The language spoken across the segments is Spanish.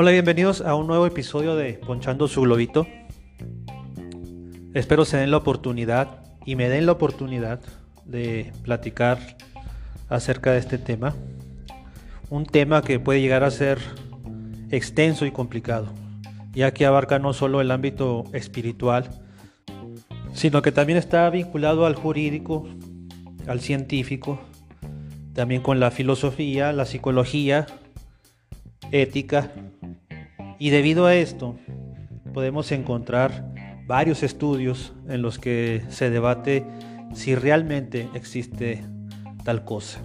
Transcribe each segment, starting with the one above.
Hola, bienvenidos a un nuevo episodio de Ponchando su Globito. Espero se den la oportunidad y me den la oportunidad de platicar acerca de este tema. Un tema que puede llegar a ser extenso y complicado, ya que abarca no solo el ámbito espiritual, sino que también está vinculado al jurídico, al científico, también con la filosofía, la psicología, ética y debido a esto, podemos encontrar varios estudios en los que se debate si realmente existe tal cosa.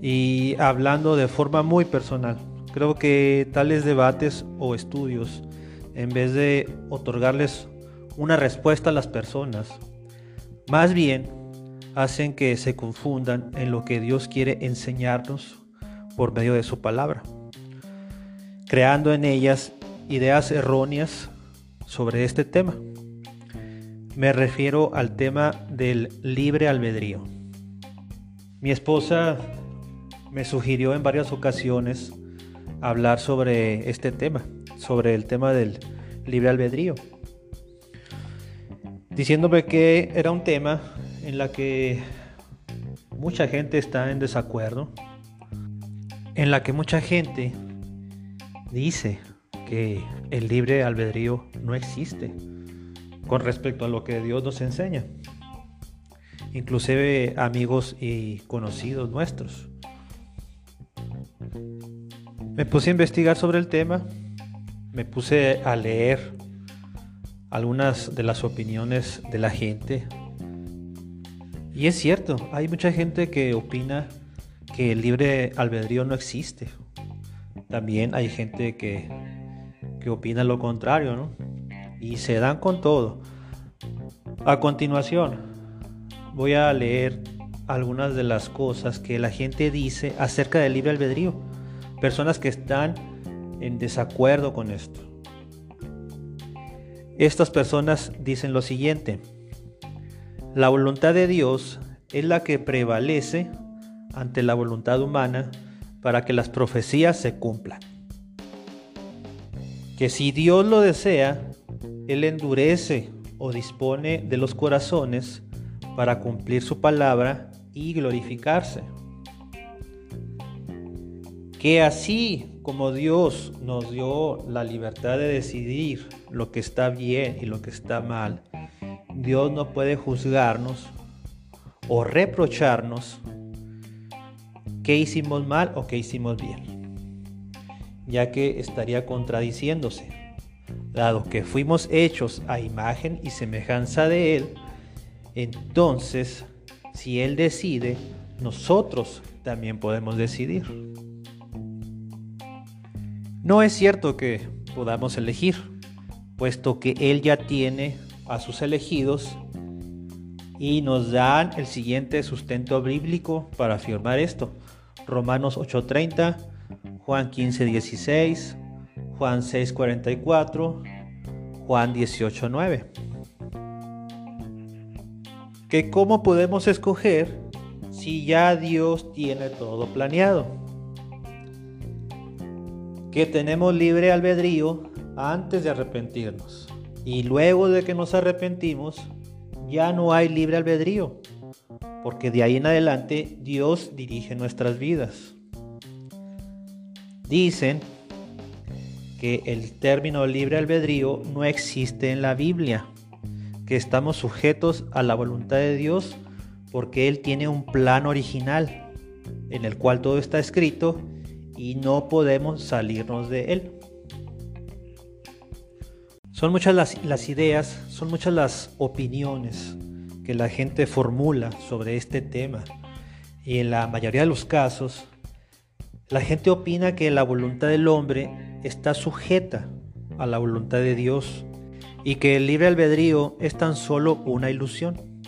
Y hablando de forma muy personal, creo que tales debates o estudios, en vez de otorgarles una respuesta a las personas, más bien hacen que se confundan en lo que Dios quiere enseñarnos por medio de su palabra creando en ellas ideas erróneas sobre este tema. Me refiero al tema del libre albedrío. Mi esposa me sugirió en varias ocasiones hablar sobre este tema, sobre el tema del libre albedrío, diciéndome que era un tema en la que mucha gente está en desacuerdo, en la que mucha gente dice que el libre albedrío no existe con respecto a lo que Dios nos enseña. Inclusive amigos y conocidos nuestros. Me puse a investigar sobre el tema, me puse a leer algunas de las opiniones de la gente. Y es cierto, hay mucha gente que opina que el libre albedrío no existe también hay gente que, que opina lo contrario, ¿no? Y se dan con todo. A continuación, voy a leer algunas de las cosas que la gente dice acerca del libre albedrío. Personas que están en desacuerdo con esto. Estas personas dicen lo siguiente. La voluntad de Dios es la que prevalece ante la voluntad humana para que las profecías se cumplan. Que si Dios lo desea, Él endurece o dispone de los corazones para cumplir su palabra y glorificarse. Que así como Dios nos dio la libertad de decidir lo que está bien y lo que está mal, Dios no puede juzgarnos o reprocharnos qué hicimos mal o qué hicimos bien, ya que estaría contradiciéndose, dado que fuimos hechos a imagen y semejanza de Él, entonces si Él decide, nosotros también podemos decidir. No es cierto que podamos elegir, puesto que Él ya tiene a sus elegidos y nos dan el siguiente sustento bíblico para afirmar esto. Romanos 8:30, Juan 15:16, Juan 6:44, Juan 18:9. Que cómo podemos escoger si ya Dios tiene todo planeado. Que tenemos libre albedrío antes de arrepentirnos. Y luego de que nos arrepentimos, ya no hay libre albedrío porque de ahí en adelante Dios dirige nuestras vidas. Dicen que el término libre albedrío no existe en la Biblia, que estamos sujetos a la voluntad de Dios porque Él tiene un plan original en el cual todo está escrito y no podemos salirnos de Él. Son muchas las, ideas, son muchas las opiniones que la gente formula sobre este tema. Y en la mayoría de los casos, la gente opina que la voluntad del hombre está sujeta a la voluntad de Dios y que el libre albedrío es tan solo una ilusión.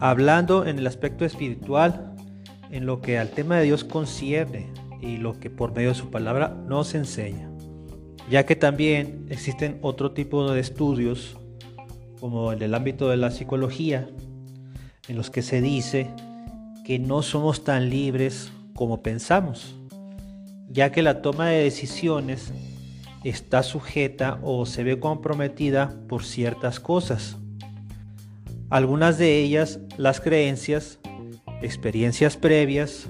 Hablando en el aspecto espiritual, en lo que al tema de Dios concierne y lo que por medio de su palabra nos enseña. Ya que también existen otro tipo de estudios como el ámbito de la psicología, en los que se dice que no somos tan libres como pensamos, ya que la toma de decisiones está sujeta o se ve comprometida por ciertas cosas. Algunas de ellas las creencias, experiencias previas,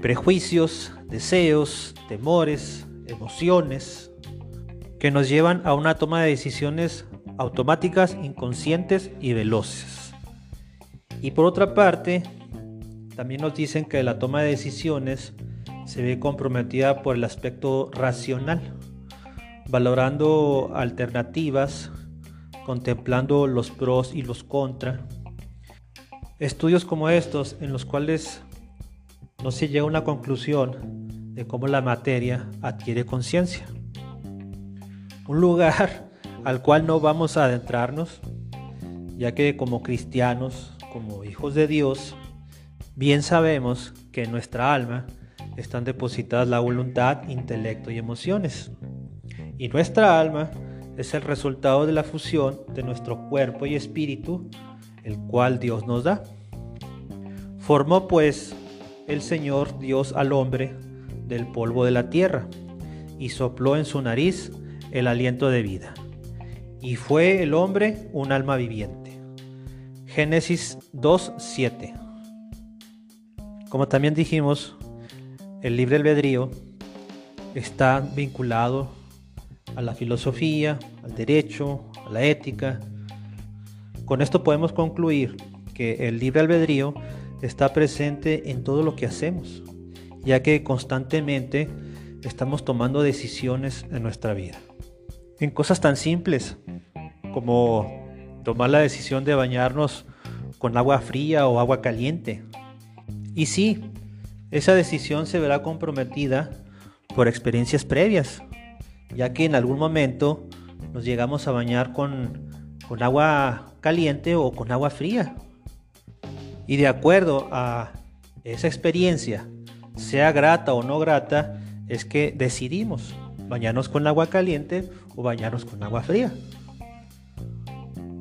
prejuicios, deseos, temores, emociones, que nos llevan a una toma de decisiones automáticas, inconscientes y veloces. Y por otra parte, también nos dicen que la toma de decisiones se ve comprometida por el aspecto racional, valorando alternativas, contemplando los pros y los contras. Estudios como estos en los cuales no se llega a una conclusión de cómo la materia adquiere conciencia. Un lugar al cual no vamos a adentrarnos, ya que como cristianos, como hijos de Dios, bien sabemos que en nuestra alma están depositadas la voluntad, intelecto y emociones. Y nuestra alma es el resultado de la fusión de nuestro cuerpo y espíritu, el cual Dios nos da. Formó pues el Señor Dios al hombre del polvo de la tierra y sopló en su nariz el aliento de vida. Y fue el hombre un alma viviente. Génesis 2.7. Como también dijimos, el libre albedrío está vinculado a la filosofía, al derecho, a la ética. Con esto podemos concluir que el libre albedrío está presente en todo lo que hacemos, ya que constantemente estamos tomando decisiones en nuestra vida en cosas tan simples como tomar la decisión de bañarnos con agua fría o agua caliente. Y sí, esa decisión se verá comprometida por experiencias previas, ya que en algún momento nos llegamos a bañar con, agua caliente o con agua fría. Y de acuerdo a esa experiencia, sea grata o no grata, es que decidimos bañarnos con agua caliente o bañarnos con agua fría.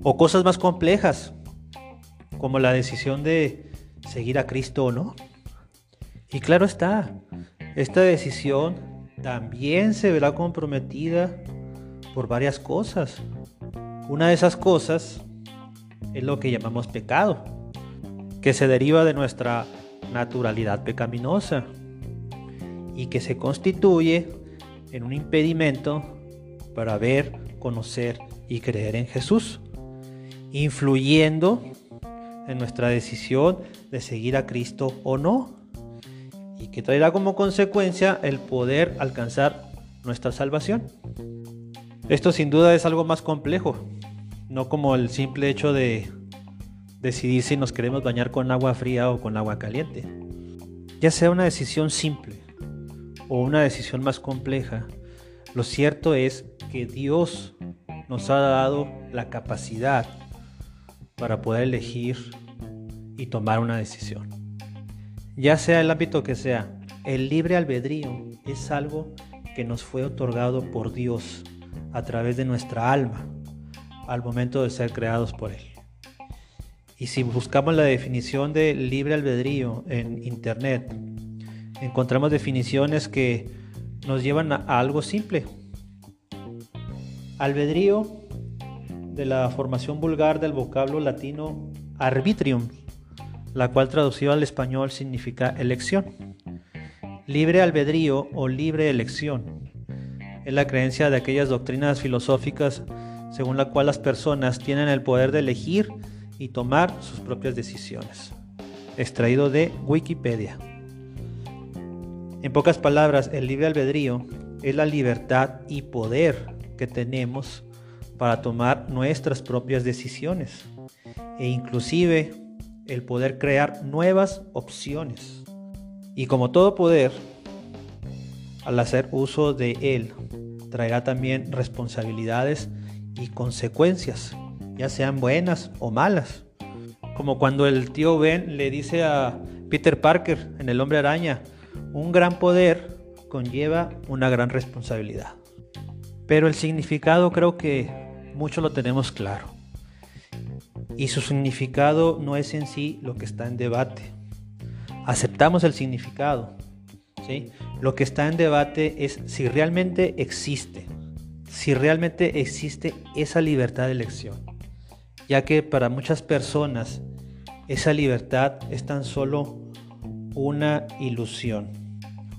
O cosas más complejas, como la decisión de seguir a Cristo o no. Y claro está, esta decisión también se verá comprometida por varias cosas. Una de esas cosas es lo que llamamos pecado, que se deriva de nuestra naturalidad pecaminosa y que se constituye en un impedimento para ver, conocer y creer en Jesús, influyendo en nuestra decisión de seguir a Cristo o no, y que traerá como consecuencia el poder alcanzar nuestra salvación. Esto sin duda es algo más complejo, no como el simple hecho de decidir si nos queremos bañar con agua fría o con agua caliente. Ya sea una decisión simple o una decisión más compleja, lo cierto es que Dios nos ha dado la capacidad para poder elegir y tomar una decisión. Ya sea el ámbito que sea, el libre albedrío es algo que nos fue otorgado por Dios a través de nuestra alma al momento de ser creados por Él. Y si buscamos la definición de libre albedrío en Internet, encontramos definiciones que nos llevan a, algo simple. Albedrío de la formación vulgar del vocablo latino arbitrium, la cual traducido al español significa elección. Libre albedrío o libre elección es la creencia de aquellas doctrinas filosóficas según la cual las personas tienen el poder de elegir y tomar sus propias decisiones. Extraído de Wikipedia. En pocas palabras, el libre albedrío es la libertad y poder que tenemos para tomar nuestras propias decisiones e inclusive el poder crear nuevas opciones. Y como todo poder, al hacer uso de él, traerá también responsabilidades y consecuencias, ya sean buenas o malas. Como cuando el tío Ben le dice a Peter Parker en El hombre araña, un gran poder conlleva una gran responsabilidad. Pero el significado creo que mucho lo tenemos claro. Y su significado no es en sí lo que está en debate. aceptamos el significado. ¿sí? Lo que está en debate es si realmente existe, si realmente existe esa libertad de elección, ya que para muchas personas esa libertad es tan solo una ilusión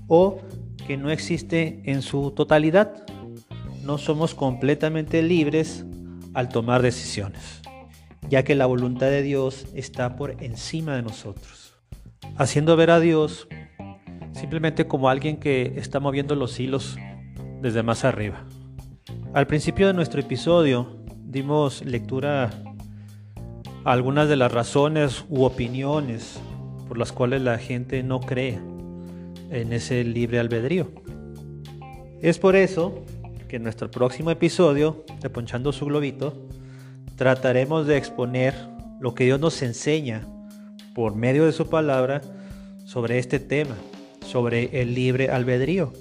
o que no existe en su totalidad. No somos completamente libres al tomar decisiones, ya que la voluntad de Dios está por encima de nosotros, haciendo ver a Dios simplemente como alguien que está moviendo los hilos desde más arriba. Al principio de nuestro episodio dimos lectura a algunas de las razones u opiniones por las cuales la gente no cree en ese libre albedrío. Es por eso que en nuestro próximo episodio de Ponchando su Globito trataremos de exponer lo que Dios nos enseña por medio de su palabra sobre este tema, sobre el libre albedrío,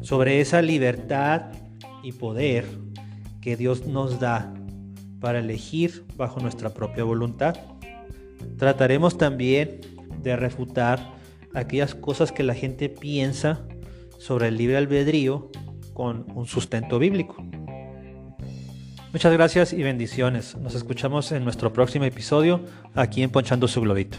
sobre esa libertad y poder que Dios nos da para elegir bajo nuestra propia voluntad. Trataremos también de refutar aquellas cosas que la gente piensa sobre el libre albedrío con un sustento bíblico. Muchas gracias y bendiciones. Nos escuchamos en nuestro próximo episodio aquí en Ponchando su Globito.